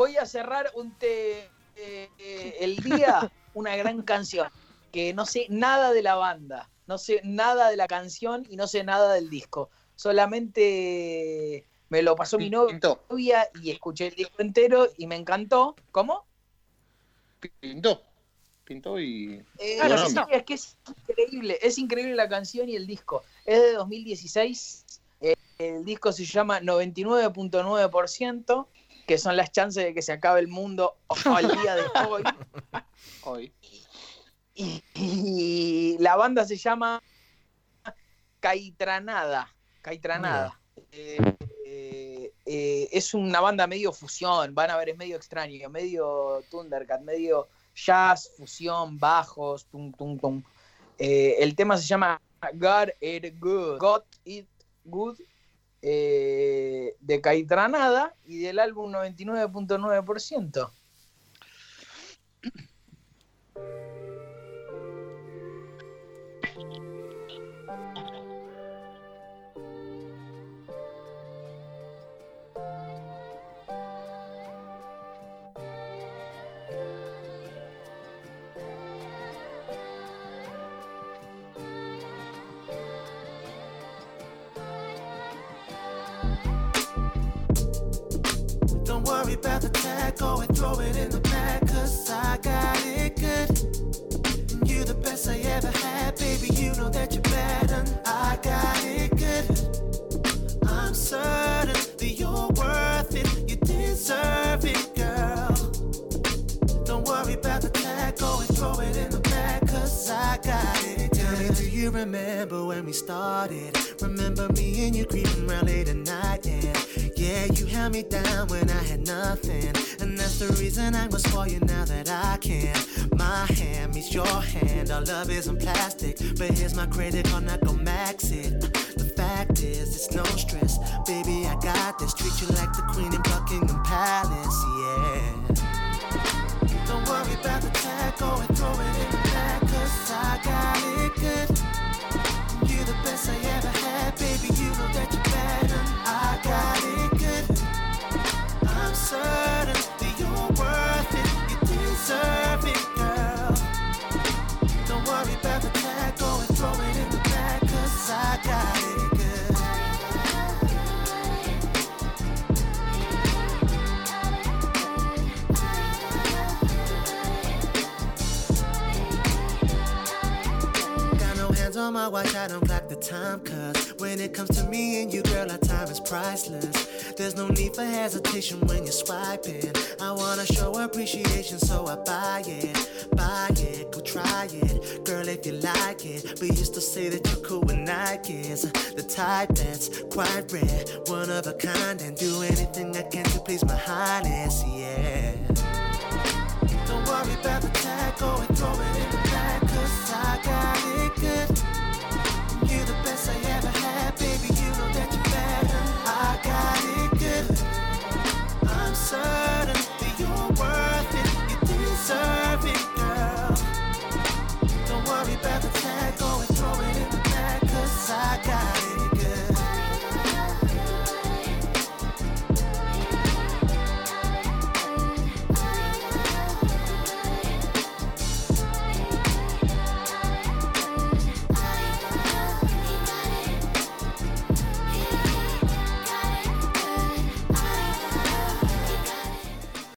voy a cerrar un te, eh, eh, el día, una gran canción, que no sé nada de la banda, no sé nada de la canción y no sé nada del disco. Solamente me lo pasó mi Pintó. novia y escuché el disco entero y me encantó. ¿Cómo? Pintó. Pintó y. Eh, no. es que es increíble, es increíble la canción y el disco. Es de 2016. eh, el disco se llama 99.9%, que son las chances de que se acabe el mundo al día de hoy. Hoy. Y, y la banda se llama Caitranada. Caitranada. Eh, eh, eh, es una banda medio fusión, van a ver, es medio extraño, medio Thundercat, medio jazz, fusión, bajos, tum, tum, tum. Eh, el tema se llama Got It Good. Got It Good eh, de Caitranada y del álbum 99.9%. worry about the tag, go and throw it in the bag, cause I got it you remember when we started? Remember me and you creeping around late at night, yeah. Yeah, you held me down when I had nothing. And that's the reason I was for you now that I can. My hand meets your hand, our love isn't plastic. But here's my credit card, not go max it. The fact is, it's no stress. Baby, I got this. Treat you like the queen in Buckingham Palace, yeah. On my watch, I don't clock the time. Cause when it comes to me and you, girl, our time is priceless. There's no need for hesitation when you're swiping. I wanna show appreciation, so I buy it. Buy it, go try it. Girl, if you like it. we used to say that you're cool with Nikes. The type that's quite rare, one of a kind. And do anything I can to please my highness, yeah.